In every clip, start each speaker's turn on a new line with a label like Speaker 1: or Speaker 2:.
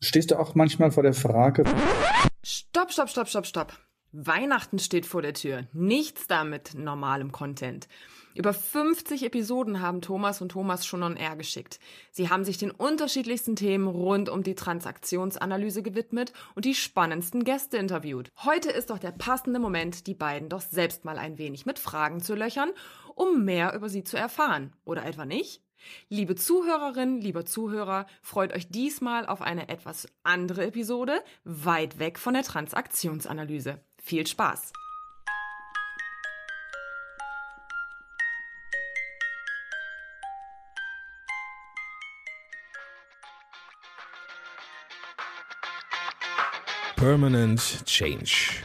Speaker 1: Stehst du auch manchmal vor der Frage?
Speaker 2: Stopp, stopp, stopp, stopp, stopp. Weihnachten steht vor der Tür. Nichts da mit normalem Content. Über 50 Episoden haben Thomas und Thomas schon on air geschickt. Sie haben sich den unterschiedlichsten Themen rund um die Transaktionsanalyse gewidmet und die spannendsten Gäste interviewt. Heute ist doch der passende Moment, die beiden doch selbst mal ein wenig mit Fragen zu löchern, um mehr über sie zu erfahren. Oder etwa nicht? Liebe Zuhörerinnen, lieber Zuhörer, freut euch diesmal auf eine etwas andere Episode, weit weg von der Transaktionsanalyse. Viel Spaß!
Speaker 3: Permanent Change.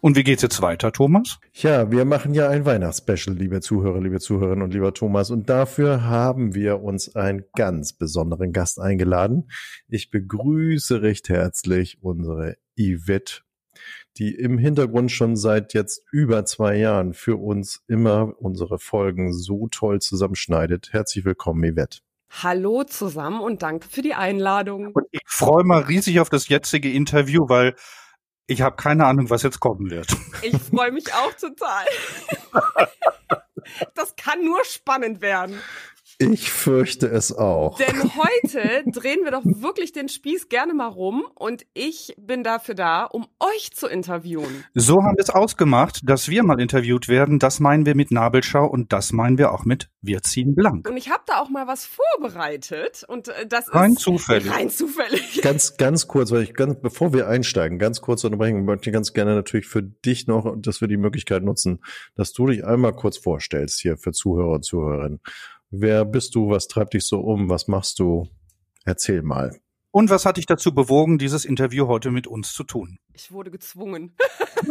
Speaker 4: Und wie geht's jetzt weiter, Thomas?
Speaker 5: Ja, wir machen ja ein Weihnachtsspecial, liebe Zuhörer, liebe Zuhörerinnen und lieber Thomas. Und dafür haben wir uns einen ganz besonderen Gast eingeladen. Ich begrüße recht herzlich unsere Yvette, die im Hintergrund schon seit jetzt über zwei Jahren für uns immer unsere Folgen so toll zusammenschneidet. Herzlich willkommen, Yvette.
Speaker 2: Hallo zusammen und danke für die Einladung.
Speaker 4: Und ich freue mal riesig auf das jetzige Interview, weil ich habe keine Ahnung, was jetzt kommen wird.
Speaker 2: Ich freue mich auch total. Das kann nur spannend werden.
Speaker 5: Ich fürchte es auch.
Speaker 2: Denn heute drehen wir doch wirklich den Spieß gerne mal rum und ich bin dafür da, um euch zu interviewen.
Speaker 4: So haben wir es ausgemacht, dass wir mal interviewt werden. Das meinen wir mit Nabelschau und das meinen wir auch mit Wir ziehen blank.
Speaker 2: Und ich habe da auch mal was vorbereitet und äh, das
Speaker 4: rein
Speaker 2: ist
Speaker 4: zufällig.
Speaker 2: rein zufällig.
Speaker 5: Ganz, ganz kurz, weil ich ganz, bevor wir einsteigen, ganz kurz unterbrechen, möchte ich ganz gerne natürlich für dich noch, dass wir die Möglichkeit nutzen, dass du dich einmal kurz vorstellst hier für Zuhörer und Zuhörerinnen. Wer bist du? Was treibt dich so um? Was machst du? Erzähl mal.
Speaker 4: Und was hat dich dazu bewogen, dieses Interview heute mit uns zu tun?
Speaker 2: Ich wurde gezwungen.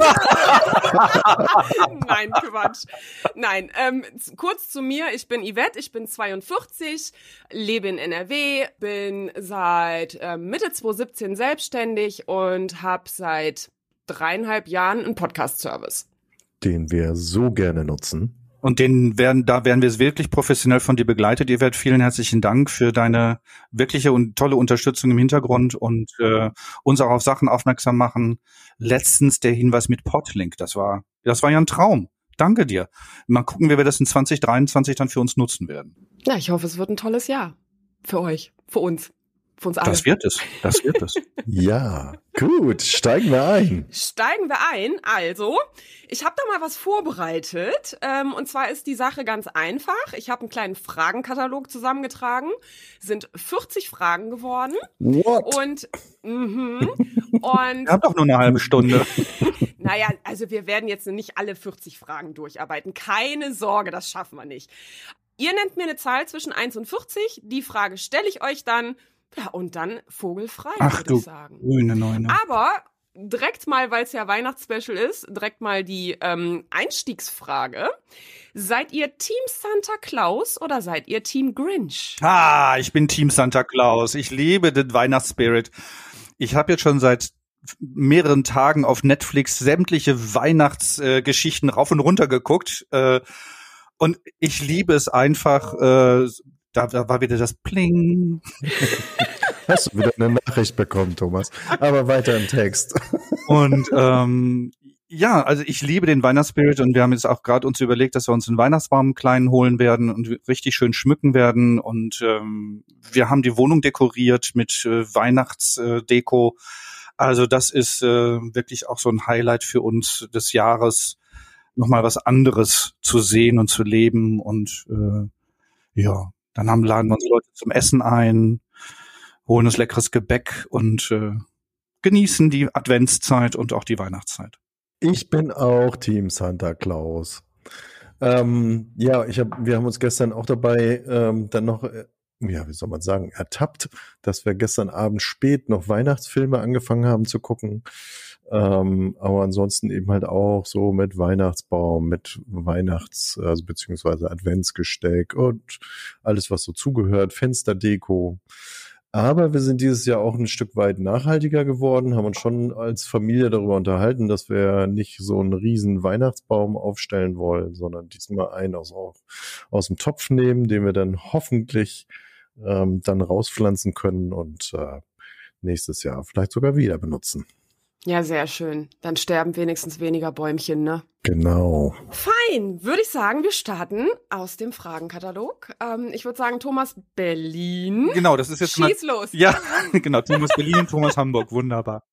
Speaker 2: Nein, Quatsch. Nein, ähm, kurz zu mir. Ich bin Yvette, ich bin 42, lebe in NRW, bin seit ähm, Mitte 2017 selbstständig und habe seit dreieinhalb Jahren einen Podcast-Service.
Speaker 5: Den wir so gerne nutzen.
Speaker 4: Und den werden, da werden wir wirklich professionell von dir begleitet. Ihr werdet vielen herzlichen Dank für deine wirkliche und tolle Unterstützung im Hintergrund und äh, uns auch auf Sachen aufmerksam machen. Letztens der Hinweis mit Podlink, das war, das war ja ein Traum. Danke dir. Mal gucken, wie wir das in 2023 dann für uns nutzen werden.
Speaker 2: Ja, ich hoffe, es wird ein tolles Jahr. Für euch, für uns, für uns alle.
Speaker 4: Das wird es. Das wird es.
Speaker 5: Ja, gut, steigen wir ein.
Speaker 2: Steigen wir ein. Also, ich habe da mal was vorbereitet. Ähm, und zwar ist die Sache ganz einfach. Ich habe einen kleinen Fragenkatalog zusammengetragen. Sind 40 Fragen geworden.
Speaker 5: What?
Speaker 2: Und, mhm. und
Speaker 4: Wir haben doch nur eine halbe Stunde.
Speaker 2: naja, also wir werden jetzt nicht alle 40 Fragen durcharbeiten. Keine Sorge, das schaffen wir nicht. Ihr nennt mir eine Zahl zwischen 1 und 40. Die Frage stelle ich euch dann. Ja, und dann vogelfrei,
Speaker 4: Ach
Speaker 2: würde
Speaker 4: du
Speaker 2: ich sagen.
Speaker 4: grüne Neune.
Speaker 2: Aber direkt mal, weil es ja Weihnachtsspecial ist, direkt mal die ähm, Einstiegsfrage. Seid ihr Team Santa Claus oder seid ihr Team Grinch?
Speaker 4: Ah, ich bin Team Santa Claus. Ich liebe den Weihnachtsspirit. Ich habe jetzt schon seit mehreren Tagen auf Netflix sämtliche Weihnachtsgeschichten äh, rauf und runter geguckt. Äh, und ich liebe es einfach. Äh, da, war wieder das Pling.
Speaker 5: Hast du wieder eine Nachricht bekommen, Thomas? Aber weiter im Text.
Speaker 4: Und ähm, ja, also ich liebe den Weihnachtsspirit und wir haben jetzt auch gerade uns überlegt, dass wir uns einen Weihnachtsbaum einen kleinen holen werden und richtig schön schmücken werden. Und ähm, wir haben die Wohnung dekoriert mit äh, Weihnachtsdeko. Also das ist äh, wirklich auch so ein Highlight für uns des Jahres, nochmal was anderes zu sehen und zu leben. Und äh, ja, dann haben laden wir uns Leute zum Essen ein, holen uns leckeres Gebäck und äh, genießen die Adventszeit und auch die Weihnachtszeit.
Speaker 5: Ich bin auch Team Santa Claus. Ähm, ja, ich hab, wir haben uns gestern auch dabei ähm, dann noch äh, ja, wie soll man sagen, ertappt, dass wir gestern Abend spät noch Weihnachtsfilme angefangen haben zu gucken. Ähm, aber ansonsten eben halt auch so mit Weihnachtsbaum, mit Weihnachts-, also beziehungsweise Adventsgesteck und alles, was so zugehört, Fensterdeko. Aber wir sind dieses Jahr auch ein Stück weit nachhaltiger geworden, haben uns schon als Familie darüber unterhalten, dass wir nicht so einen riesen Weihnachtsbaum aufstellen wollen, sondern diesmal einen aus, aus dem Topf nehmen, den wir dann hoffentlich ähm, dann rauspflanzen können und äh, nächstes Jahr vielleicht sogar wieder benutzen.
Speaker 2: Ja, sehr schön. Dann sterben wenigstens weniger Bäumchen, ne?
Speaker 5: Genau.
Speaker 2: Fein, würde ich sagen, wir starten aus dem Fragenkatalog. Ähm, ich würde sagen, Thomas Berlin.
Speaker 4: Genau, das ist jetzt
Speaker 2: Schieß
Speaker 4: mal,
Speaker 2: los.
Speaker 4: Ja, genau, Thomas Berlin, Thomas Hamburg, wunderbar.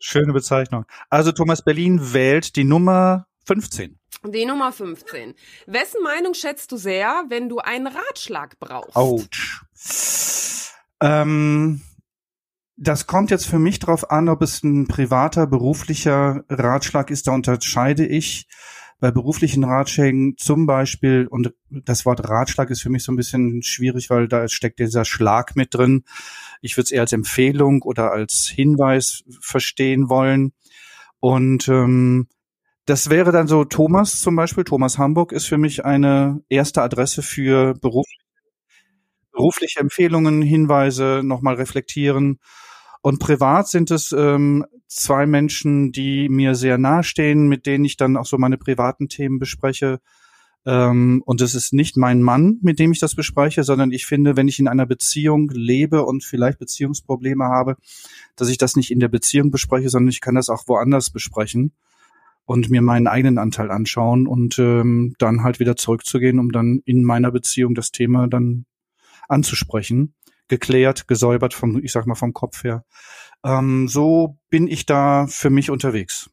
Speaker 4: Schöne Bezeichnung. Also Thomas Berlin wählt die Nummer 15.
Speaker 2: Die Nummer 15. Wessen Meinung schätzt du sehr, wenn du einen Ratschlag brauchst?
Speaker 4: Autsch. Ähm, das kommt jetzt für mich drauf an, ob es ein privater, beruflicher Ratschlag ist. Da unterscheide ich bei beruflichen Ratschlägen zum Beispiel, und das Wort Ratschlag ist für mich so ein bisschen schwierig, weil da steckt dieser Schlag mit drin. Ich würde es eher als Empfehlung oder als Hinweis verstehen wollen. Und ähm, das wäre dann so Thomas zum Beispiel. Thomas Hamburg ist für mich eine erste Adresse für Beruf, berufliche Empfehlungen, Hinweise, nochmal reflektieren. Und privat sind es ähm, zwei Menschen, die mir sehr nahestehen, mit denen ich dann auch so meine privaten Themen bespreche. Ähm, und es ist nicht mein Mann, mit dem ich das bespreche, sondern ich finde, wenn ich in einer Beziehung lebe und vielleicht Beziehungsprobleme habe, dass ich das nicht in der Beziehung bespreche, sondern ich kann das auch woanders besprechen und mir meinen eigenen Anteil anschauen und ähm, dann halt wieder zurückzugehen, um dann in meiner Beziehung das Thema dann anzusprechen, geklärt, gesäubert vom, ich sag mal vom Kopf her. Ähm, so bin ich da für mich unterwegs.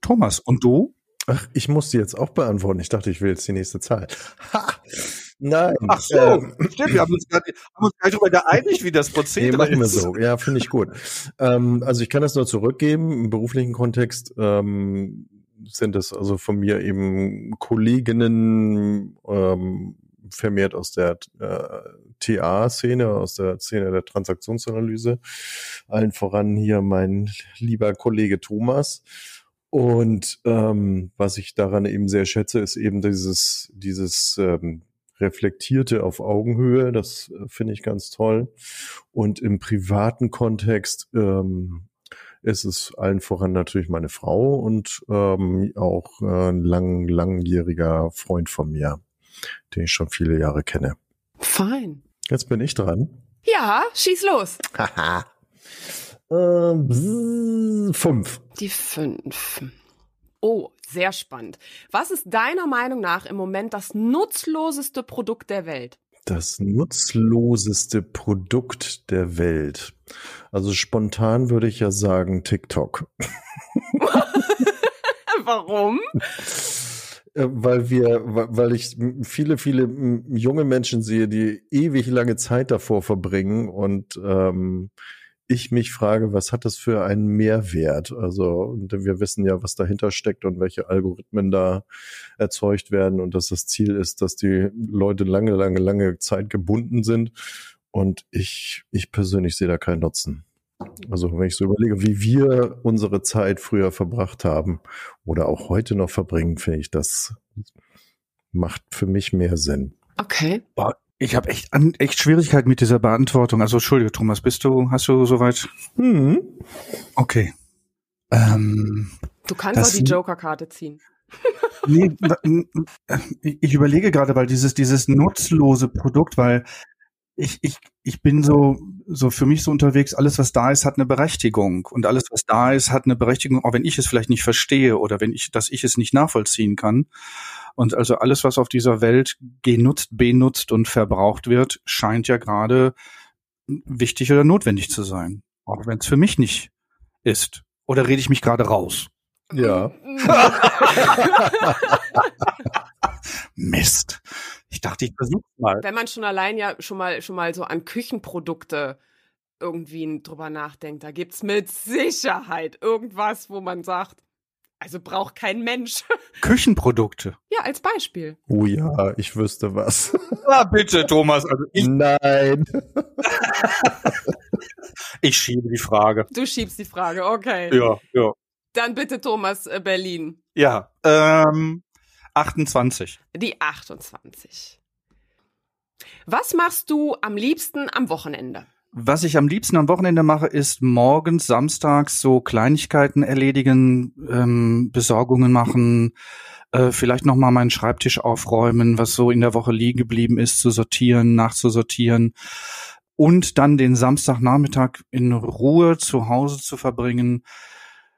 Speaker 4: Thomas, und du?
Speaker 5: Ach, ich muss die jetzt auch beantworten. Ich dachte, ich will jetzt die nächste Zahl. Ha! Nein.
Speaker 4: Ach so, ähm, stimmt, wir haben uns gar nicht, nicht darüber geeinigt, wie das Prozedere
Speaker 5: nee, machen wir
Speaker 4: ist.
Speaker 5: so. Ja, finde ich gut. Ähm, also ich kann das nur zurückgeben. Im beruflichen Kontext ähm, sind es also von mir eben Kolleginnen ähm, vermehrt aus der äh, TA-Szene, aus der Szene der Transaktionsanalyse. Allen voran hier mein lieber Kollege Thomas. Und ähm, was ich daran eben sehr schätze, ist eben dieses, dieses ähm, reflektierte auf Augenhöhe. Das äh, finde ich ganz toll. Und im privaten Kontext ähm, ist es allen voran natürlich meine Frau und ähm, auch äh, ein lang, langjähriger Freund von mir, den ich schon viele Jahre kenne.
Speaker 2: Fein.
Speaker 5: Jetzt bin ich dran.
Speaker 2: Ja, schieß los.
Speaker 5: Haha. ähm, fünf.
Speaker 2: Die fünf. Oh, sehr spannend. Was ist deiner Meinung nach im Moment das nutzloseste Produkt der Welt?
Speaker 5: Das nutzloseste Produkt der Welt. Also spontan würde ich ja sagen TikTok.
Speaker 2: Warum?
Speaker 5: Äh, Weil wir, weil ich viele, viele junge Menschen sehe, die ewig lange Zeit davor verbringen und ähm, ich mich frage, was hat das für einen Mehrwert? Also wir wissen ja, was dahinter steckt und welche Algorithmen da erzeugt werden und dass das Ziel ist, dass die Leute lange, lange, lange Zeit gebunden sind. Und ich, ich persönlich sehe da keinen Nutzen. Also wenn ich so überlege, wie wir unsere Zeit früher verbracht haben oder auch heute noch verbringen, finde ich, das macht für mich mehr Sinn.
Speaker 2: Okay.
Speaker 4: Ich habe echt, echt Schwierigkeiten mit dieser Beantwortung. Also Entschuldige, Thomas, bist du, hast du soweit?
Speaker 5: Hm.
Speaker 4: Okay. Ähm,
Speaker 2: Du kannst auch die Joker-Karte ziehen.
Speaker 4: nee, ich überlege gerade, weil dieses, dieses nutzlose Produkt, weil ich, ich, ich bin so, so für mich so unterwegs, alles, was da ist, hat eine Berechtigung. Und alles, was da ist, hat eine Berechtigung, auch wenn ich es vielleicht nicht verstehe oder wenn ich, dass ich es nicht nachvollziehen kann. Und also alles, was auf dieser Welt genutzt, benutzt und verbraucht wird, scheint ja gerade wichtig oder notwendig zu sein. Auch wenn es für mich nicht ist. Oder rede ich mich gerade raus?
Speaker 5: Ja.
Speaker 4: Mist. Ich dachte, ich versuch's mal.
Speaker 2: Wenn man schon allein ja schon mal schon mal so an Küchenprodukte irgendwie drüber nachdenkt, da gibt's mit Sicherheit irgendwas, wo man sagt, Also braucht kein Mensch.
Speaker 4: Küchenprodukte.
Speaker 2: Ja, als Beispiel.
Speaker 5: Oh ja, ich wüsste was.
Speaker 4: Ah, bitte, Thomas. Also ich,
Speaker 5: Nein.
Speaker 4: ich schiebe die Frage.
Speaker 2: Du schiebst die Frage, okay.
Speaker 4: Ja, ja.
Speaker 2: Dann bitte Thomas äh, Berlin.
Speaker 4: Ja, ähm, 28.
Speaker 2: Die 28. Was machst du am liebsten am Wochenende?
Speaker 4: Was ich am liebsten am Wochenende mache, ist morgens, samstags so Kleinigkeiten erledigen, ähm, Besorgungen machen, äh, vielleicht nochmal meinen Schreibtisch aufräumen, was so in der Woche liegen geblieben ist, zu sortieren, nachzusortieren und dann den Samstagnachmittag in Ruhe zu Hause zu verbringen,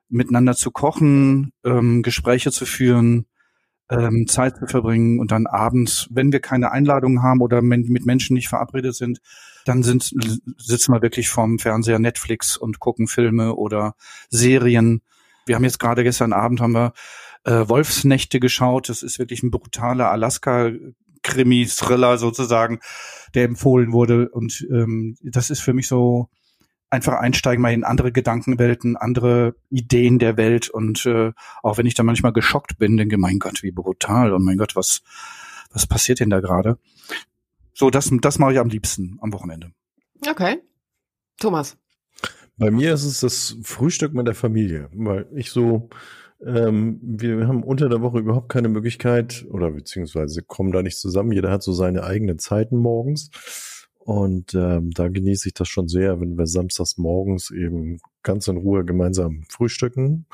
Speaker 4: miteinander zu kochen, ähm, Gespräche zu führen, ähm, Zeit zu verbringen und dann abends, wenn wir keine Einladungen haben oder mit Menschen nicht verabredet sind, dann sind, sitzen wir wirklich vorm Fernseher Netflix und gucken Filme oder Serien. Wir haben jetzt gerade gestern Abend haben wir äh, Wolfsnächte geschaut. Das ist wirklich ein brutaler Alaska Krimi-Thriller sozusagen, der empfohlen wurde. Und ähm, das ist für mich so einfach einsteigen mal in andere Gedankenwelten, andere Ideen der Welt. Und äh, auch wenn ich da manchmal geschockt bin, denke, mein Gott, wie brutal und mein Gott, was, was passiert denn da gerade? So, das, das mache ich am liebsten am Wochenende.
Speaker 2: Okay. Thomas.
Speaker 5: Bei mir ist es das Frühstück mit der Familie, weil ich so, ähm, wir haben unter der Woche überhaupt keine Möglichkeit oder beziehungsweise kommen da nicht zusammen. Jeder hat so seine eigenen Zeiten morgens. Und ähm, da genieße ich das schon sehr, wenn wir samstags morgens eben ganz in Ruhe gemeinsam frühstücken.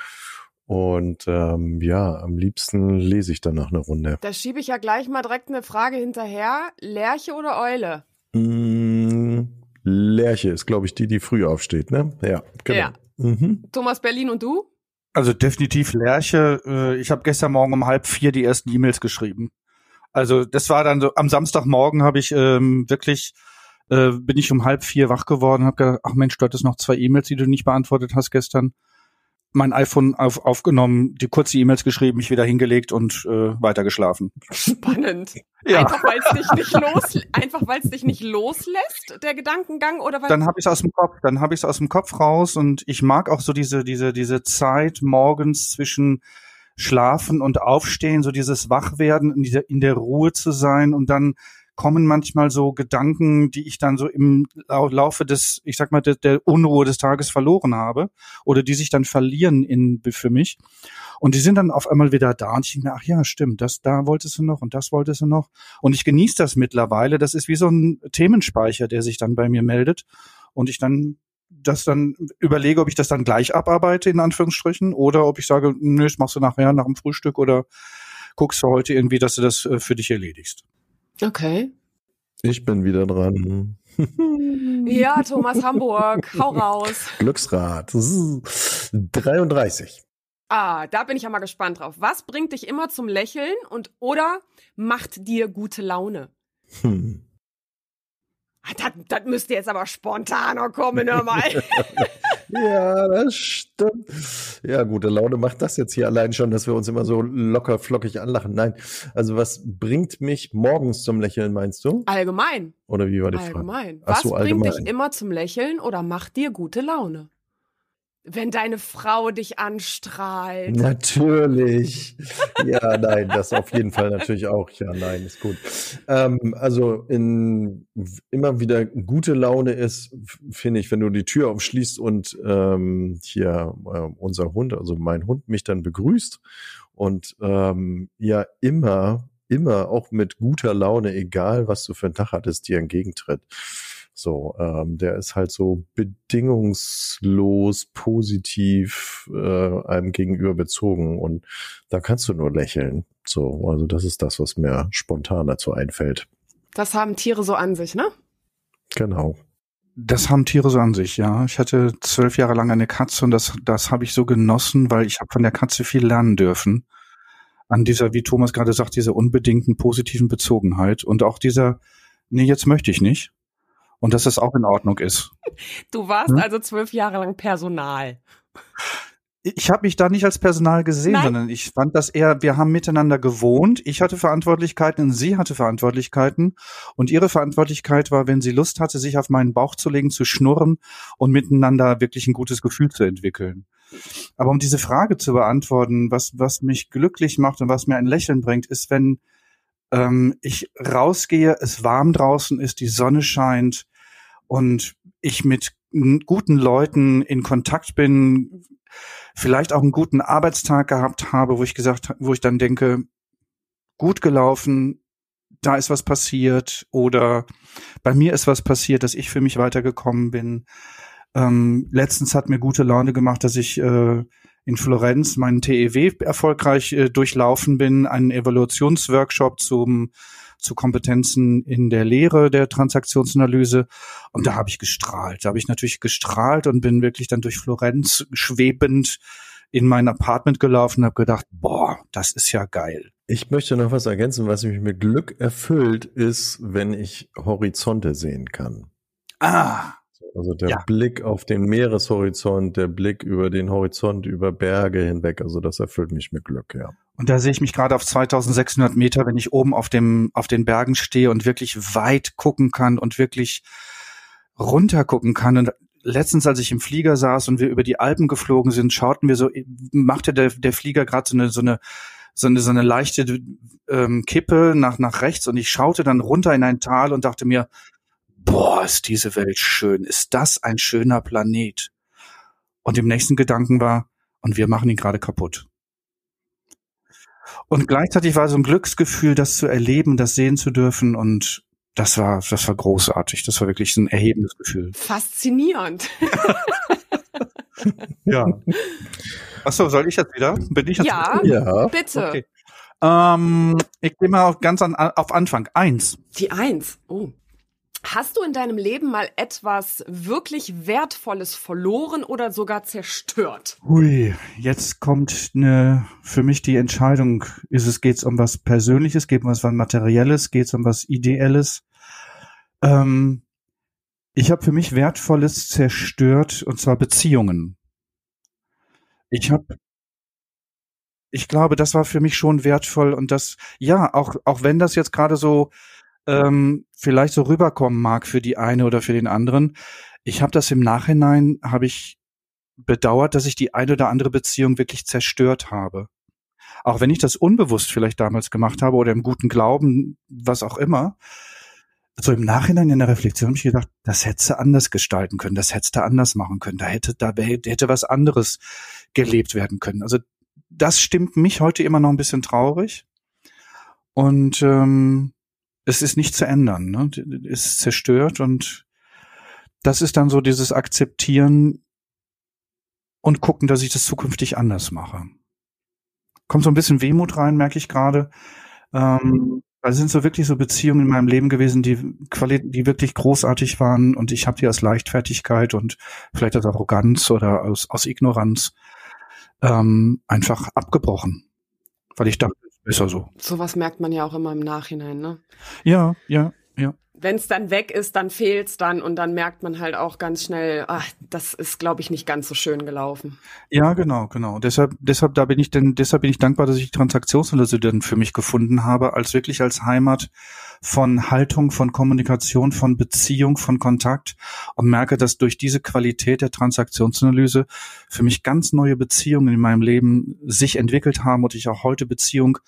Speaker 5: Und ähm, ja, am liebsten lese ich danach eine Runde.
Speaker 2: Da schiebe ich ja gleich mal direkt eine Frage hinterher. Lerche oder Eule?
Speaker 5: Mm, Lerche ist, glaube ich, die, die früh aufsteht, ne? Ja, genau.
Speaker 2: Ja.
Speaker 5: Mhm.
Speaker 2: Thomas Berlin und du?
Speaker 4: Also definitiv Lerche. Äh, Ich habe gestern Morgen um halb vier die ersten E-Mails geschrieben. Also das war dann so, am Samstagmorgen habe ich ähm, wirklich, äh, bin ich um halb vier wach geworden, habe gedacht, ach Mensch, du hattest noch zwei E-Mails, die du nicht beantwortet hast gestern. Mein iPhone auf, aufgenommen, die kurze E-Mails geschrieben, mich wieder hingelegt und äh, weitergeschlafen.
Speaker 2: Spannend.
Speaker 4: Ja.
Speaker 2: Einfach weil es dich nicht los, einfach weil es dich nicht loslässt, der Gedankengang, oder weil
Speaker 4: Dann habe ich es aus dem Kopf, dann habe ich es aus dem Kopf raus und ich mag auch so diese diese diese Zeit morgens zwischen Schlafen und Aufstehen, so dieses Wachwerden, in der, in der Ruhe zu sein und dann kommen manchmal so Gedanken, die ich dann so im Lau- Laufe des, ich sag mal, der, der Unruhe des Tages verloren habe oder die sich dann verlieren in, für mich. Und die sind dann auf einmal wieder da und ich denke mir, ach ja, stimmt, das, da wolltest du noch und das wolltest du noch. Und ich genieße das mittlerweile. Das ist wie so ein Themenspeicher, der sich dann bei mir meldet und ich dann das dann überlege, ob ich das dann gleich abarbeite, in Anführungsstrichen, oder ob ich sage, nö, das machst du nachher nach dem Frühstück oder guckst du heute irgendwie, dass du das äh, für dich erledigst.
Speaker 2: Okay.
Speaker 5: Ich bin wieder dran.
Speaker 2: Ja, Thomas Hamburg, hau raus.
Speaker 5: Glücksrad. 33.
Speaker 2: Ah, da bin ich ja mal gespannt drauf. Was bringt dich immer zum Lächeln und oder macht dir gute Laune?
Speaker 5: Hm.
Speaker 2: Ah, Das, das müsste jetzt aber spontaner kommen, hör mal.
Speaker 5: Ja, das stimmt. Ja, gute Laune macht das jetzt hier allein schon, dass wir uns immer so locker flockig anlachen. Nein, also was bringt mich morgens zum Lächeln, meinst du?
Speaker 2: Allgemein.
Speaker 5: Oder wie war die Frage?
Speaker 2: Allgemein. Was
Speaker 5: so,
Speaker 2: bringt
Speaker 5: allgemein.
Speaker 2: dich immer zum Lächeln oder macht dir gute Laune? Wenn deine Frau dich anstrahlt.
Speaker 5: Natürlich. Ja, nein, das auf jeden Fall natürlich auch. Ja, nein, ist gut. Ähm, also in immer wieder gute Laune ist, finde ich, wenn du die Tür aufschließt und ähm, hier äh, unser Hund, also mein Hund, mich dann begrüßt und ähm, ja immer, immer auch mit guter Laune, egal was du für einen Tag hattest, dir entgegentritt. So, ähm, der ist halt so bedingungslos positiv äh, einem gegenüber bezogen und da kannst du nur lächeln. So, also das ist das, was mir spontan dazu einfällt.
Speaker 2: Das haben Tiere so an sich, ne?
Speaker 5: Genau.
Speaker 4: Das haben Tiere so an sich, ja. Ich hatte zwölf Jahre lang eine Katze und das, das habe ich so genossen, weil ich habe von der Katze viel lernen dürfen. An dieser, wie Thomas gerade sagt, dieser unbedingten positiven Bezogenheit und auch dieser, nee, jetzt möchte ich nicht. Und dass es auch in Ordnung ist.
Speaker 2: Du warst
Speaker 4: Hm?
Speaker 2: also zwölf Jahre lang Personal.
Speaker 4: Ich habe mich da nicht als Personal gesehen,
Speaker 2: Nein.
Speaker 4: sondern ich fand das eher, wir haben miteinander gewohnt. Ich hatte Verantwortlichkeiten und sie hatte Verantwortlichkeiten. Und ihre Verantwortlichkeit war, wenn sie Lust hatte, sich auf meinen Bauch zu legen, zu schnurren und miteinander wirklich ein gutes Gefühl zu entwickeln. Aber um diese Frage zu beantworten, was, was mich glücklich macht und was mir ein Lächeln bringt, ist, wenn ähm, ich rausgehe, es warm draußen ist, die Sonne scheint und ich mit guten Leuten in Kontakt bin, vielleicht auch einen guten Arbeitstag gehabt habe, wo ich gesagt, wo ich dann denke, gut gelaufen, da ist was passiert oder bei mir ist was passiert, dass ich für mich weitergekommen bin. Ähm, letztens hat mir gute Laune gemacht, dass ich äh, in Florenz meinen TEW erfolgreich äh, durchlaufen bin, einen Evaluationsworkshop zum zu Kompetenzen in der Lehre der Transaktionsanalyse. Und da habe ich gestrahlt. Da habe ich natürlich gestrahlt und bin wirklich dann durch Florenz schwebend in mein Apartment gelaufen und habe gedacht, boah, das ist ja geil.
Speaker 5: Ich möchte noch was ergänzen, was mich mit Glück erfüllt, ist, wenn ich Horizonte sehen kann.
Speaker 4: Ah,
Speaker 5: Also der
Speaker 4: Ja.
Speaker 5: Blick auf den Meereshorizont, der Blick über den Horizont, über Berge hinweg, also das erfüllt mich mit Glück, ja.
Speaker 4: Und da sehe ich mich gerade auf 2600 Meter, wenn ich oben auf dem, auf den Bergen stehe und wirklich weit gucken kann und wirklich runter gucken kann. Und letztens, als ich im Flieger saß und wir über die Alpen geflogen sind, schauten wir so, machte der, der Flieger gerade so eine, so eine, so eine, so eine leichte ähm, Kippe nach, nach rechts und ich schaute dann runter in ein Tal und dachte mir, boah, ist diese Welt schön. Ist das ein schöner Planet? Und im nächsten Gedanken war, und wir machen ihn gerade kaputt. Und gleichzeitig war so ein Glücksgefühl, das zu erleben, das sehen zu dürfen und das war, das war großartig. Das war wirklich ein erhebendes Gefühl.
Speaker 2: Faszinierend.
Speaker 4: Ja. Achso, soll ich jetzt wieder? Bin ich jetzt
Speaker 2: Ja,
Speaker 5: Ja.
Speaker 2: bitte.
Speaker 4: Okay. Ähm, ich gehe mal auf, ganz an, auf Anfang. Eins.
Speaker 2: Die Eins. Oh. Hast du in deinem Leben mal etwas wirklich Wertvolles verloren oder sogar zerstört?
Speaker 4: Hui, jetzt kommt eine, für mich die Entscheidung, ist es, geht's um was Persönliches, geht um was Materielles, geht's um was Ideelles? Ähm, ich habe für mich Wertvolles zerstört, und zwar Beziehungen. Ich habe, ich glaube, das war für mich schon wertvoll und das, ja, auch, auch wenn das jetzt gerade so ähm, vielleicht so rüberkommen mag für die eine oder für den anderen, ich habe das im Nachhinein, habe ich bedauert, dass ich die eine oder andere Beziehung wirklich zerstört habe. Auch wenn ich das unbewusst vielleicht damals gemacht habe oder im guten Glauben, was auch immer. So im Nachhinein in der Reflexion habe ich gedacht, das hättest du anders gestalten können, das hättest du anders machen können, da hätte, da hätte was anderes gelebt werden können. Also das stimmt mich heute immer noch ein bisschen traurig. Und ähm, es ist nicht zu ändern. Ne? Es ist zerstört und das ist dann so dieses Akzeptieren, und gucken, dass ich das zukünftig anders mache. Kommt so ein bisschen Wehmut rein, merke ich gerade. Ähm, also sind so wirklich so Beziehungen in meinem Leben gewesen, die die wirklich großartig waren und ich habe die aus Leichtfertigkeit und vielleicht aus Arroganz oder aus, aus Ignoranz ähm, einfach abgebrochen, weil ich dachte, besser so.
Speaker 2: Sowas merkt man ja auch immer im Nachhinein, ne?
Speaker 4: Ja, ja, ja.
Speaker 2: Wenn es dann weg ist, dann fehlt's dann und dann merkt man halt auch ganz schnell, ach, das ist, glaube ich, nicht ganz so schön gelaufen.
Speaker 4: Ja, genau, genau. Deshalb, deshalb, da bin ich denn, deshalb bin ich dankbar, dass ich die Transaktionslöse dann für mich gefunden habe, als wirklich als Heimat von Haltung, von Kommunikation, von Beziehung, von Kontakt und merke, dass durch diese Qualität der Transaktionsanalyse für mich ganz neue Beziehungen in meinem Leben sich entwickelt haben und ich auch heute Beziehung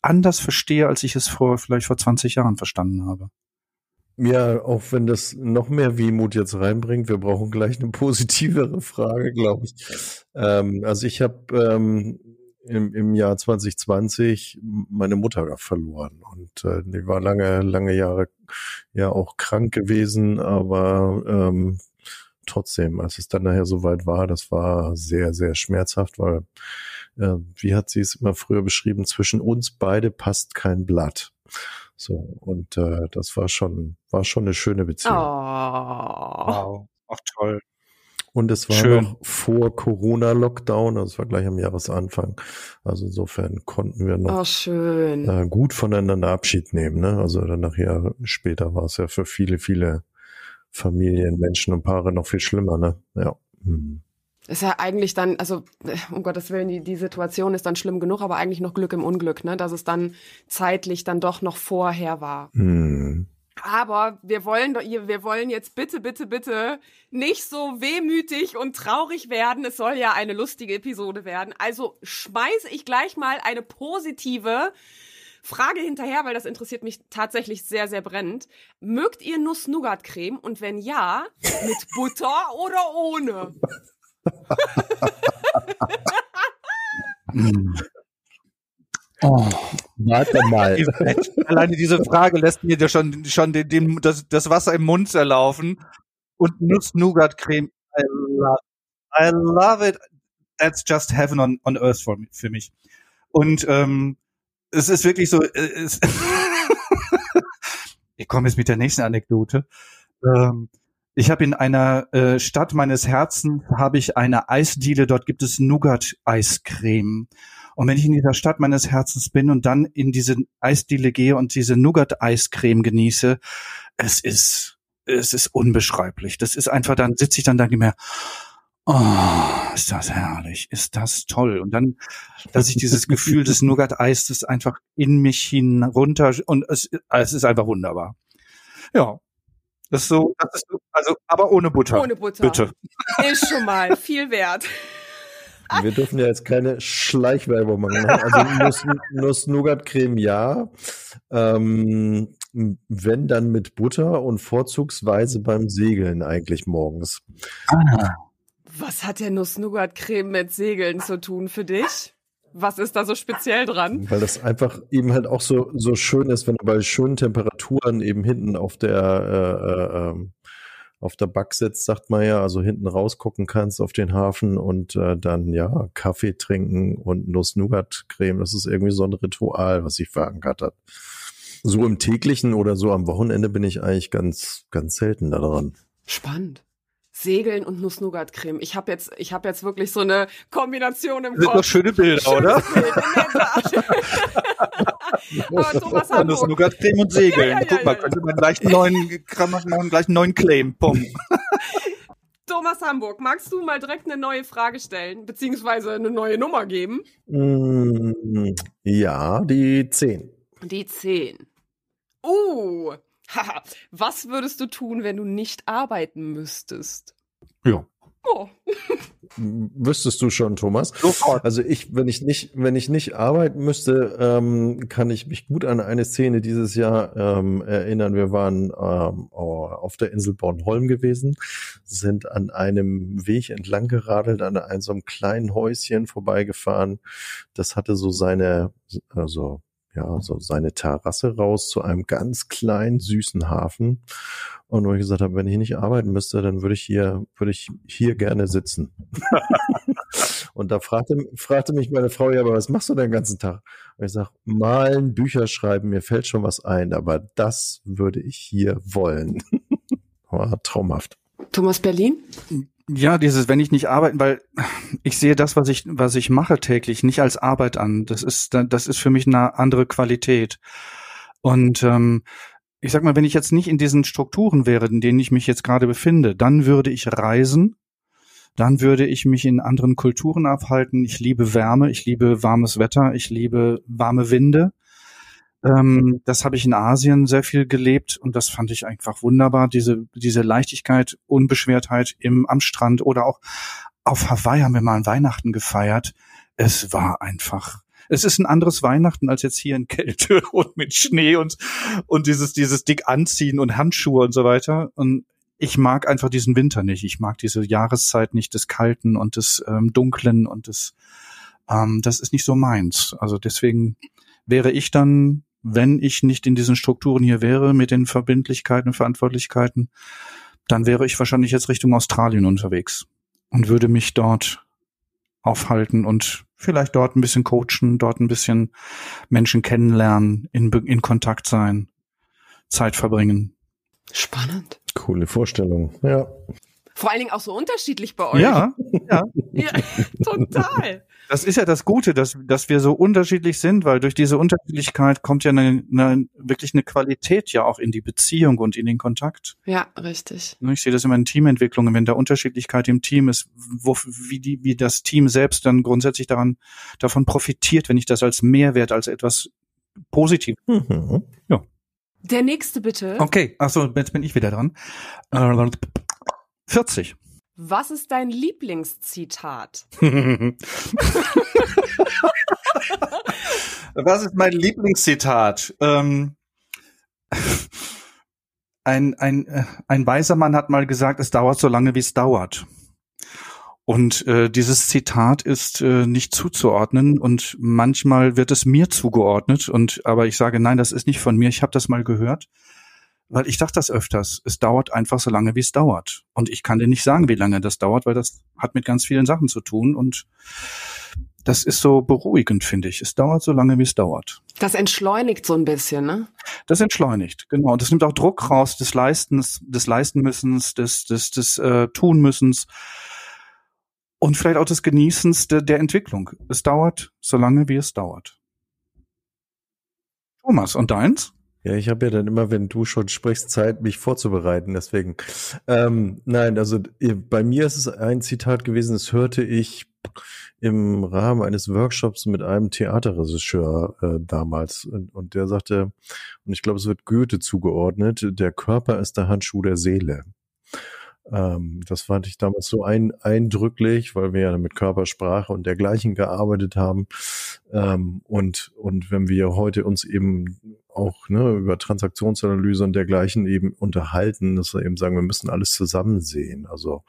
Speaker 4: anders verstehe, als ich es vor, vielleicht vor 20 Jahren verstanden habe.
Speaker 5: Ja, auch wenn das noch mehr Wehmut jetzt reinbringt, wir brauchen gleich eine positivere Frage, glaube ich. Ähm, also ich habe ähm, im, im Jahr 2020 meine Mutter verloren und äh, die war lange, lange Jahre ja auch krank gewesen, aber ähm, trotzdem, als es dann nachher soweit war, das war sehr, sehr schmerzhaft, weil, äh, wie hat sie es immer früher beschrieben, zwischen uns beide passt kein Blatt. So, und äh, das war schon, war schon eine schöne
Speaker 2: Oh.
Speaker 5: Beziehung.
Speaker 4: Wow. Ach toll.
Speaker 5: Und es war
Speaker 4: Schön.
Speaker 5: noch vor Corona-Lockdown, also es war gleich am Jahresanfang. Also insofern konnten wir noch
Speaker 2: Oh, schön.
Speaker 5: äh, gut voneinander Abschied nehmen. Ne? Also dann nachher später war es ja für viele, viele Familien, Menschen und Paare noch viel schlimmer. Ne? Ja. Hm.
Speaker 2: Ist ja eigentlich dann, also äh, um Gottes Willen, die, die Situation ist dann schlimm genug, aber eigentlich noch Glück im Unglück, ne? Dass es dann zeitlich dann doch noch vorher war.
Speaker 5: Hm.
Speaker 2: Aber wir wollen doch, wir wollen jetzt bitte, bitte, bitte nicht so wehmütig und traurig werden. Es soll ja eine lustige Episode werden. Also schmeiße ich gleich mal eine positive Frage hinterher, weil das interessiert mich tatsächlich sehr, sehr brennend. Mögt ihr Nuss-Nougat-Creme? Und wenn ja, mit Butter oder ohne?
Speaker 5: Oh, warte mal.
Speaker 4: Alleine diese Frage lässt mir ja schon, schon den, den, das, das Wasser im Mund zerlaufen. Und Nuss-Nougat-Creme, I love, I love it. That's just heaven on, on earth for, für mich. Und ähm, es ist wirklich so, äh, es ich komme jetzt mit der nächsten Anekdote. Ähm, ich habe in einer äh, Stadt meines Herzens habe ich eine Eisdiele, dort gibt es Nougat-Eiscreme. Und wenn ich in dieser Stadt meines Herzens bin und dann in diese Eisdiele gehe und diese Nougat-Eiscreme genieße, es ist, es ist unbeschreiblich. Das ist einfach, dann sitze ich dann da mehr, Oh, ist das herrlich, ist das toll. Und dann, dass ich dieses Gefühl des Nougat-Eis, das einfach in mich hinunter und es, es ist einfach wunderbar. Ja. Das ist so, das ist so, also, aber ohne Butter.
Speaker 2: Ohne Butter.
Speaker 4: Bitte.
Speaker 2: Ist schon mal viel wert.
Speaker 5: Wir dürfen ja jetzt keine Schleichwerbung machen. Also Nuss-Nougat-Creme ja. Ähm, wenn dann mit Butter und vorzugsweise beim Segeln eigentlich morgens.
Speaker 2: Ah. Was hat der Nuss-Nougat-Creme mit Segeln zu tun für dich? Was ist da so speziell dran?
Speaker 5: Weil das einfach eben halt auch so, so schön ist, wenn du bei schönen Temperaturen eben hinten auf der, äh, äh, ähm, auf der Back sitzt, sagt man ja, also hinten rausgucken kannst auf den Hafen und äh, dann ja Kaffee trinken und Nuss-Nougat-Creme. Das ist irgendwie so ein Ritual, was sich verankert hat. So im täglichen oder so am Wochenende bin ich eigentlich ganz, ganz selten da dran.
Speaker 2: Spannend. Segeln und Nuss-Nougat-Creme. Ich habe jetzt, ich habe jetzt wirklich so eine Kombination im
Speaker 4: das Kopf. Das sind doch schöne Bilder, Schönes oder? Bild, Aber Thomas Hamburg. Nuss-Nougat-Creme und Segeln. Ja, ja, Guck ja, mal, könnte man gleich einen neuen, kann man gleich einen neuen Claim. Pum.
Speaker 2: Thomas Hamburg, magst du mal direkt eine neue Frage stellen, beziehungsweise eine neue Nummer geben?
Speaker 5: Mm, ja, die 10.
Speaker 2: Die 10. Uh, Haha, was würdest du tun, wenn du nicht arbeiten müsstest?
Speaker 4: Ja.
Speaker 2: Oh.
Speaker 5: Wüsstest du schon, Thomas?
Speaker 4: Sofort.
Speaker 5: Also ich, wenn ich nicht, wenn ich nicht arbeiten müsste, ähm, kann ich mich gut an eine Szene dieses Jahr ähm, erinnern. Wir waren ähm, auf der Insel Bornholm gewesen, sind an einem Weg entlang geradelt, an einem so einem kleinen Häuschen vorbeigefahren. Das hatte so seine, also ja, so seine Terrasse raus zu einem ganz kleinen, süßen Hafen. Und wo ich gesagt habe, wenn ich nicht arbeiten müsste, dann würde ich hier, würde ich hier gerne sitzen. und da fragte, fragte mich meine Frau, ja, aber was machst du den ganzen Tag? Und ich sage, malen, Bücher schreiben, mir fällt schon was ein, aber das würde ich hier wollen. War traumhaft.
Speaker 2: Thomas Berlin?
Speaker 4: Ja, dieses, wenn ich nicht arbeiten, weil ich sehe das, was ich, was ich mache täglich, nicht als Arbeit an. Das ist, das ist für mich eine andere Qualität. Und ähm, ich sag mal, wenn ich jetzt nicht in diesen Strukturen wäre, in denen ich mich jetzt gerade befinde, dann würde ich reisen, dann würde ich mich in anderen Kulturen aufhalten. Ich liebe Wärme, ich liebe warmes Wetter, ich liebe warme Winde. Ähm, das habe ich in Asien sehr viel gelebt und das fand ich einfach wunderbar. Diese, diese Leichtigkeit, Unbeschwertheit im, am Strand oder auch auf Hawaii haben wir mal an Weihnachten gefeiert. Es war einfach es ist ein anderes Weihnachten als jetzt hier in Kälte und mit Schnee und, und dieses, dieses dick anziehen und Handschuhe und so weiter. Und ich mag einfach diesen Winter nicht. Ich mag diese Jahreszeit nicht des Kalten und des ähm, Dunklen und des, ähm, das ist nicht so meins. Also deswegen wäre ich dann wenn ich nicht in diesen Strukturen hier wäre mit den Verbindlichkeiten und Verantwortlichkeiten, dann wäre ich wahrscheinlich jetzt Richtung Australien unterwegs und würde mich dort aufhalten und vielleicht dort ein bisschen coachen, dort ein bisschen Menschen kennenlernen, in, in Kontakt sein, Zeit verbringen.
Speaker 2: Spannend.
Speaker 5: Coole Vorstellung, ja.
Speaker 2: Vor allen Dingen auch so unterschiedlich bei euch.
Speaker 4: Ja, ja.
Speaker 2: ja total.
Speaker 4: Das ist ja das Gute, dass, dass wir so unterschiedlich sind, weil durch diese Unterschiedlichkeit kommt ja eine, eine, wirklich eine Qualität ja auch in die Beziehung und in den Kontakt.
Speaker 2: Ja, richtig.
Speaker 4: Ich sehe das immer in Teamentwicklungen, wenn da Unterschiedlichkeit im Team ist, wo, wie, die, wie das Team selbst dann grundsätzlich daran, davon profitiert, wenn ich das als Mehrwert, als etwas positiv. Mhm.
Speaker 5: Ja.
Speaker 2: Der nächste bitte.
Speaker 4: Okay, achso, jetzt bin ich wieder dran. Äh, 40.
Speaker 2: Was ist dein Lieblingszitat?
Speaker 4: Was ist mein Lieblingszitat? Ähm, ein, ein, äh, ein weiser Mann hat mal gesagt, es dauert so lange, wie es dauert. Und äh, dieses Zitat ist äh, nicht zuzuordnen und manchmal wird es mir zugeordnet und aber ich sage nein, das ist nicht von mir. Ich habe das mal gehört, weil ich dachte das öfters. Es dauert einfach so lange, wie es dauert und ich kann dir nicht sagen, wie lange das dauert, weil das hat mit ganz vielen Sachen zu tun und das ist so beruhigend, finde ich. Es dauert so lange, wie es dauert.
Speaker 2: Das entschleunigt so ein bisschen, ne?
Speaker 4: Das entschleunigt, genau. Und das nimmt auch Druck raus des Leistens, des Leistenmüssens, des, des, des äh, Tunmüssens und vielleicht auch des Genießens der, der Entwicklung. Es dauert so lange, wie es dauert. Thomas, und deins?
Speaker 5: Ja, ich habe ja dann immer, wenn du schon sprichst, Zeit, mich vorzubereiten. Deswegen, ähm, nein, also bei mir ist es ein Zitat gewesen, das hörte ich im Rahmen eines Workshops mit einem Theaterregisseur äh, damals. Und, und der sagte, und ich glaube, es wird Goethe zugeordnet, der Körper ist der Handschuh der Seele. Ähm, das fand ich damals so ein, eindrücklich, weil wir ja mit Körpersprache und dergleichen gearbeitet haben. Ähm, und, und wenn wir heute uns eben auch ne, über Transaktionsanalyse und dergleichen eben unterhalten, dass wir eben sagen, wir müssen alles zusammen sehen. Also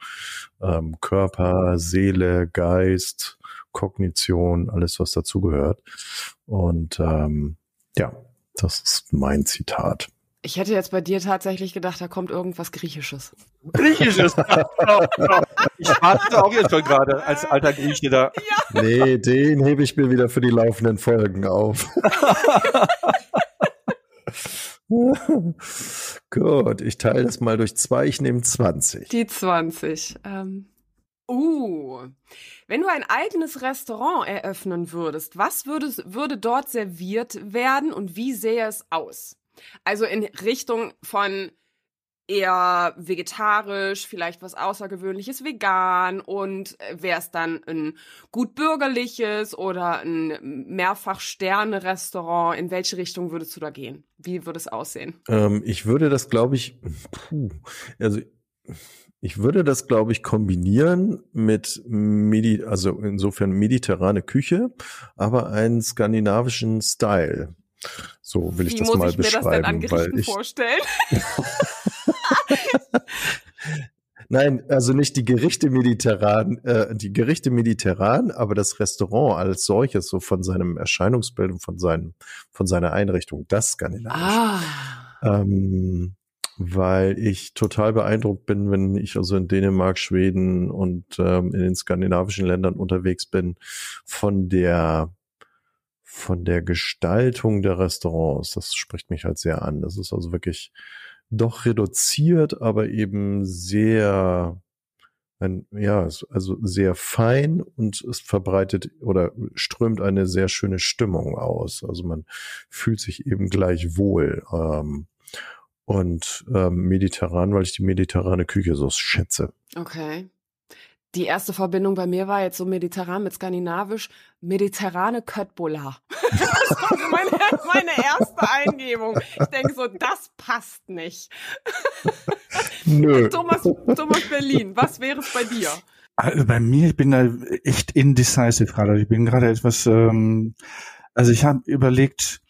Speaker 5: ähm, Körper, Seele, Geist, Kognition, alles, was dazugehört. Und ähm, ja, das ist mein Zitat.
Speaker 2: Ich hätte jetzt bei dir tatsächlich gedacht, da kommt irgendwas Griechisches.
Speaker 4: Griechisches? ich warte auch jetzt schon gerade als alter Grieche da.
Speaker 5: Ja. Nee, den hebe ich mir wieder für die laufenden Folgen auf. Gut, ich teile das mal durch zwei, ich nehme 20.
Speaker 2: Die 20. Ähm, uh, wenn du ein eigenes Restaurant eröffnen würdest, was würde, würde dort serviert werden und wie sähe es aus? Also in Richtung von eher vegetarisch, vielleicht was Außergewöhnliches vegan und äh, wäre es dann ein gut bürgerliches oder ein Mehrfach-Sterne-Restaurant? In welche Richtung würdest du da gehen? Wie würde es aussehen?
Speaker 5: Ähm, ich würde das, glaube ich, puh, also ich würde das, glaube ich, kombinieren mit Medi also insofern mediterrane Küche, aber einen skandinavischen Style. So will
Speaker 2: Wie
Speaker 5: ich das mal
Speaker 2: ich
Speaker 5: beschreiben.
Speaker 2: das Gerichten
Speaker 5: ich,
Speaker 2: vorstellen?
Speaker 5: Nein, also nicht die Gerichte mediterran, äh, die Gerichte mediterran, aber das Restaurant als solches, so von seinem Erscheinungsbild und von seinem, von seiner Einrichtung, das skandinavisch.
Speaker 2: ah.
Speaker 5: Ähm, weil ich total beeindruckt bin, wenn ich also in Dänemark, Schweden und ähm, in den skandinavischen Ländern unterwegs bin, von der von der Gestaltung der Restaurants. Das spricht mich halt sehr an. Das ist also wirklich doch reduziert, aber eben sehr, ein, ja, also sehr fein und es verbreitet oder strömt eine sehr schöne Stimmung aus. Also man fühlt sich eben gleich wohl. Ähm, und ähm, mediterran, weil ich die mediterrane Küche so schätze.
Speaker 2: Okay. Die erste Verbindung bei mir war jetzt so mediterran mit skandinavisch, mediterrane Köttbullar. das war so meine, meine erste Eingebung. Ich denke so, das passt nicht.
Speaker 5: Nö.
Speaker 2: Thomas, Thomas Berlin, was wäre es bei dir?
Speaker 4: Also bei mir, ich bin da echt indecisive gerade. Ich bin gerade etwas, ähm, also ich habe überlegt,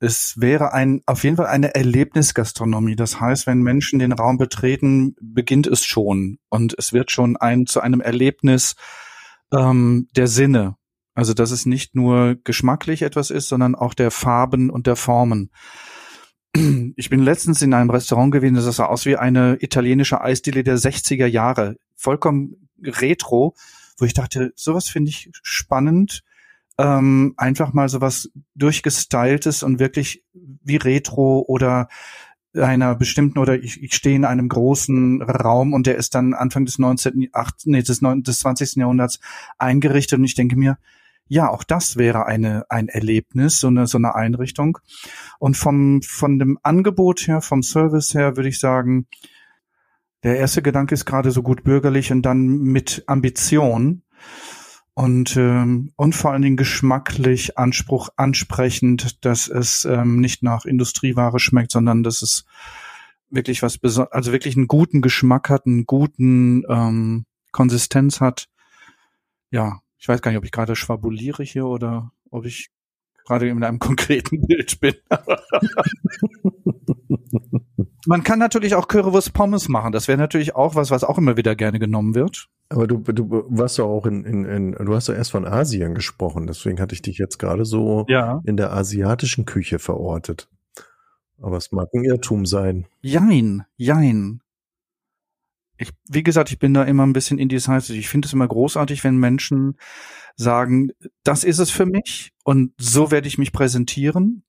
Speaker 4: es wäre ein auf jeden Fall eine Erlebnisgastronomie. Das heißt, wenn Menschen den Raum betreten, beginnt es schon und es wird schon ein zu einem Erlebnis ähm, der Sinne. Also dass es nicht nur geschmacklich etwas ist, sondern auch der Farben und der Formen. Ich bin letztens in einem Restaurant gewesen, das sah aus wie eine italienische Eisdiele der 60er Jahre. Vollkommen retro, wo ich dachte, sowas finde ich spannend ähm, einfach mal sowas durchgestyltes und wirklich wie Retro oder einer bestimmten oder ich, ich stehe in einem großen Raum und der ist dann Anfang des 19. 8, nee, des, 9, des 20. Jahrhunderts eingerichtet und ich denke mir, ja, auch das wäre eine, ein Erlebnis, so eine, so eine Einrichtung. Und vom, von dem Angebot her, vom Service her, würde ich sagen, der erste Gedanke ist gerade so gut bürgerlich und dann mit Ambition. Und ähm, und vor allen Dingen geschmacklich Anspruch ansprechend, dass es ähm, nicht nach Industrieware schmeckt, sondern dass es wirklich was beso also wirklich einen guten Geschmack hat, einen guten ähm, Konsistenz hat. Ja, ich weiß gar nicht, ob ich gerade schwabuliere hier oder ob ich gerade in einem konkreten Bild bin. Man kann natürlich auch Currywurst Pommes machen. Das wäre natürlich auch was, was auch immer wieder gerne genommen wird.
Speaker 5: Aber du, du warst doch auch in, in, in, du hast doch erst von Asien gesprochen, deswegen hatte ich dich jetzt gerade so
Speaker 4: Ja.
Speaker 5: in der asiatischen Küche verortet. Aber es mag ein Irrtum sein.
Speaker 4: Jein, jein. Ich, wie gesagt, ich bin da immer ein bisschen indecisive. Ich finde es immer großartig, wenn Menschen sagen, das ist es für mich und so werde ich mich präsentieren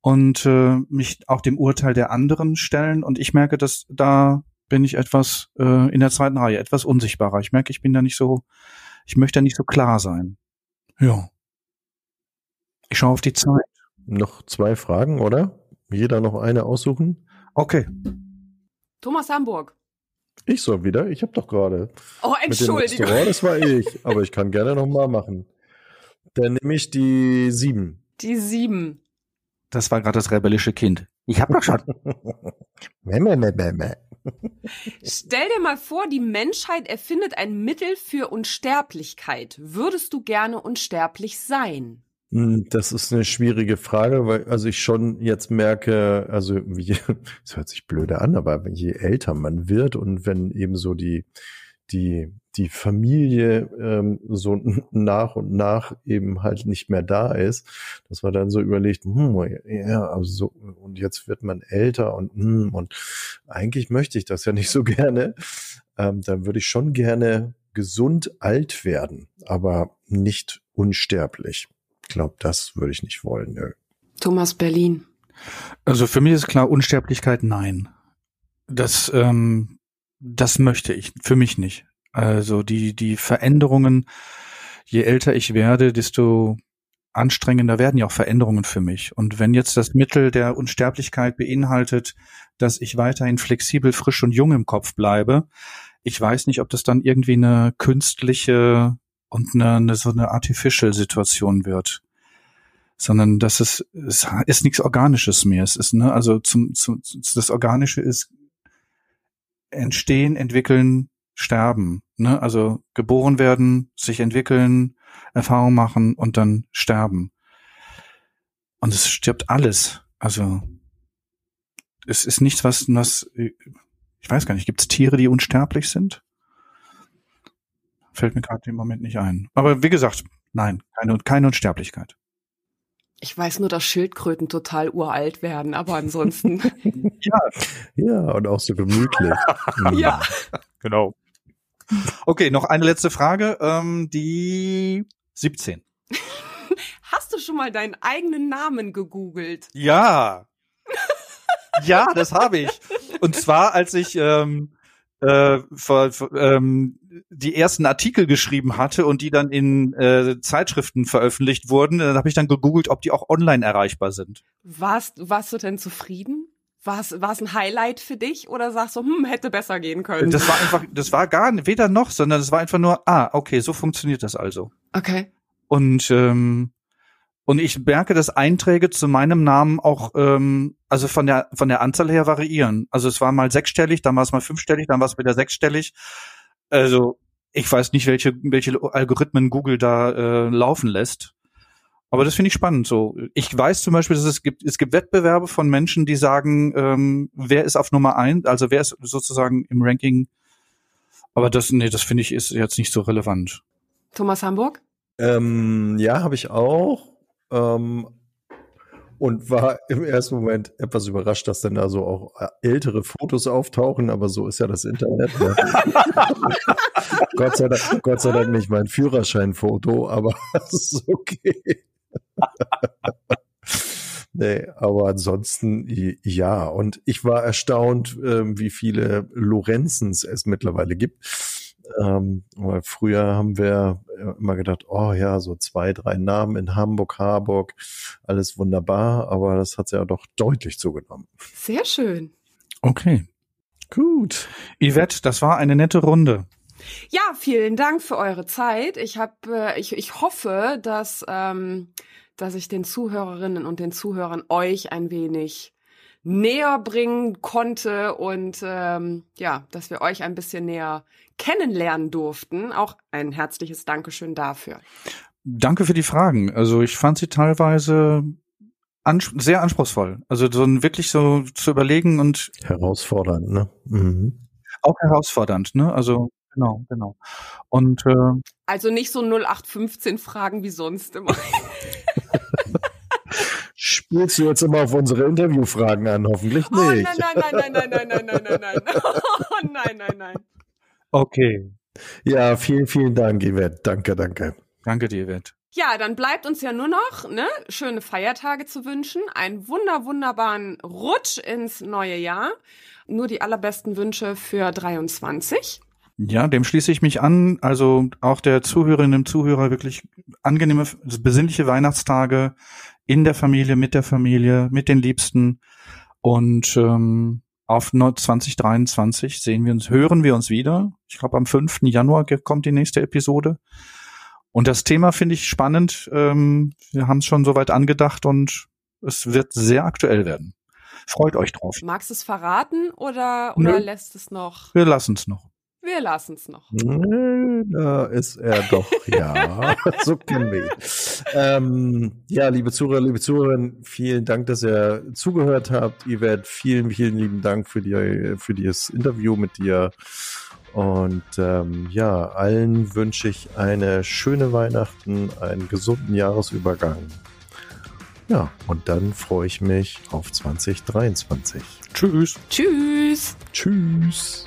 Speaker 4: und äh, mich auch dem Urteil der anderen stellen. Und ich merke, dass da bin ich etwas äh, in der zweiten Reihe, etwas unsichtbarer. Ich merke, ich bin da nicht so, ich möchte da nicht so klar sein. Ja. Ich schaue auf die Zeit.
Speaker 5: Noch zwei Fragen, oder? Jeder noch eine aussuchen?
Speaker 4: Okay.
Speaker 2: Thomas Hamburg.
Speaker 5: Ich soll wieder. Ich habe doch gerade.
Speaker 2: Oh, Entschuldigung.
Speaker 5: Das war ich. Aber ich kann gerne noch mal machen. Dann nehme ich die sieben.
Speaker 2: Die sieben.
Speaker 4: Das war gerade das rebellische Kind. Ich habe doch schon.
Speaker 2: Stell dir mal vor, die Menschheit erfindet ein Mittel für Unsterblichkeit. Würdest du gerne unsterblich sein?
Speaker 5: Hm, Das ist eine schwierige Frage, weil also ich schon jetzt merke, also es hört sich blöde an, aber je älter man wird und wenn eben so die die die Familie ähm, so nach und nach eben halt nicht mehr da ist, dass man dann so überlegt, hm, ja, also so, und jetzt wird man älter und hm, und eigentlich möchte ich das ja nicht so gerne. Ähm, dann würde ich schon gerne gesund alt werden, aber nicht unsterblich. Ich glaube, das würde ich nicht wollen. Nö.
Speaker 2: Thomas Berlin.
Speaker 4: Also für mich ist klar, Unsterblichkeit nein. Das, ähm, das möchte ich, für mich nicht. Also die, die Veränderungen, je älter ich werde, desto anstrengender werden ja auch Veränderungen für mich. Und wenn jetzt das Mittel der Unsterblichkeit beinhaltet, dass ich weiterhin flexibel, frisch und jung im Kopf bleibe, ich weiß nicht, ob das dann irgendwie eine künstliche und eine, eine so eine artificial Situation wird sondern dass es, es ist nichts Organisches mehr. Es ist, ne, also zum, zum, das Organische ist entstehen, entwickeln, sterben. Ne? Also geboren werden, sich entwickeln, Erfahrung machen und dann sterben. Und es stirbt alles. Also es ist nichts, was, was ich weiß gar nicht, gibt es Tiere, die unsterblich sind? Fällt mir gerade im Moment nicht ein. Aber wie gesagt, nein, keine, keine Unsterblichkeit.
Speaker 2: Ich weiß nur, dass Schildkröten total uralt werden, aber ansonsten.
Speaker 5: Ja, und auch so gemütlich.
Speaker 2: Ja.
Speaker 4: Genau. Okay, noch eine letzte Frage. Ähm, die 17.
Speaker 2: Hast du schon mal deinen eigenen Namen gegoogelt?
Speaker 4: Ja. ja, das habe ich. Und zwar, als ich ähm, äh, ver, ver, ähm, die ersten Artikel geschrieben hatte und die dann in äh, Zeitschriften veröffentlicht wurden, dann habe ich dann gegoogelt, ob die auch online erreichbar sind.
Speaker 2: Warst, warst du denn zufrieden? War es ein Highlight für dich oder sagst du, hm, hätte besser gehen können?
Speaker 4: Das war einfach, das war gar nicht, weder noch, sondern es war einfach nur, ah, okay, so funktioniert das also.
Speaker 2: okay.
Speaker 4: Und ähm, und ich merke, dass Einträge zu meinem Namen auch ähm, also von der von der Anzahl her variieren. Also es war mal sechsstellig, dann war es mal fünfstellig, dann war es wieder sechsstellig. Also ich weiß nicht, welche welche Algorithmen Google da äh, laufen lässt. Aber das finde ich spannend. So, ich weiß zum Beispiel, dass es gibt es gibt Wettbewerbe von Menschen, die sagen, ähm, wer ist auf Nummer eins, also wer ist sozusagen im Ranking. Aber das nee, das finde ich ist jetzt nicht so relevant.
Speaker 2: Thomas Hamburg?
Speaker 5: Ähm, ja, habe ich auch. Ähm, und war im ersten Moment etwas überrascht, dass denn da so auch äh, ältere Fotos auftauchen, aber so ist ja das Internet. Ne? Gott, sei Dank, Gott sei Dank nicht mein Führerscheinfoto, aber das ist okay. nee, aber ansonsten ja. Und ich war erstaunt, ähm, wie viele Lorenzens es mittlerweile gibt. Ähm, weil früher haben wir äh, immer gedacht, oh ja, so zwei, drei Namen in Hamburg, Harburg, alles wunderbar, aber das hat ja doch deutlich zugenommen.
Speaker 2: Sehr schön.
Speaker 4: Okay.
Speaker 5: Gut.
Speaker 4: Yvette, das war eine nette Runde.
Speaker 2: Ja, vielen Dank für eure Zeit. Ich habe, äh, ich, ich hoffe, dass, ähm, dass ich den Zuhörerinnen und den Zuhörern euch ein wenig näher bringen konnte und ähm, ja, dass wir euch ein bisschen näher kennenlernen durften. Auch ein herzliches Dankeschön dafür.
Speaker 4: Danke für die Fragen. Also ich fand sie teilweise ans sehr anspruchsvoll. Also so ein wirklich so zu überlegen und
Speaker 5: herausfordernd, ne? Mhm.
Speaker 4: Auch herausfordernd, ne? Also genau, genau. Und äh,
Speaker 2: also nicht so 0815 Fragen wie sonst immer.
Speaker 5: Spielst du jetzt immer auf unsere Interviewfragen an? Hoffentlich nicht. Oh
Speaker 2: nein, nein, nein, nein, nein, nein, nein, nein, nein. Oh nein, nein, nein.
Speaker 4: Okay.
Speaker 5: Ja, vielen, vielen Dank, Yvette. Danke, danke.
Speaker 4: Danke dir, Yvette.
Speaker 2: Ja, dann bleibt uns ja nur noch, ne, schöne Feiertage zu wünschen, einen wunder, wunderbaren Rutsch ins neue Jahr. Nur die allerbesten Wünsche für 23.
Speaker 4: Ja, dem schließe ich mich an. Also auch der Zuhörerinnen und Zuhörer wirklich angenehme, besinnliche Weihnachtstage in der Familie, mit der Familie, mit den Liebsten. Und ähm, auf 2023 sehen wir uns, hören wir uns wieder. Ich glaube, am 5. Januar kommt die nächste Episode. Und das Thema finde ich spannend. Ähm, wir haben es schon soweit angedacht und es wird sehr aktuell werden. Freut euch drauf.
Speaker 2: Magst du es verraten oder, oder lässt es noch?
Speaker 4: Wir lassen es noch.
Speaker 2: Wir lassen es noch.
Speaker 5: Da ist er doch, ja. so kennen wir ihn. Ähm, ja, liebe Zuhörer, liebe Zuhörerinnen, vielen Dank, dass ihr zugehört habt. Yvette, vielen, vielen lieben Dank für, die, für dieses Interview mit dir. Und ähm, ja, allen wünsche ich eine schöne Weihnachten, einen gesunden Jahresübergang. Ja, und dann freue ich mich auf 2023.
Speaker 4: Tschüss.
Speaker 2: Tschüss.
Speaker 5: Tschüss.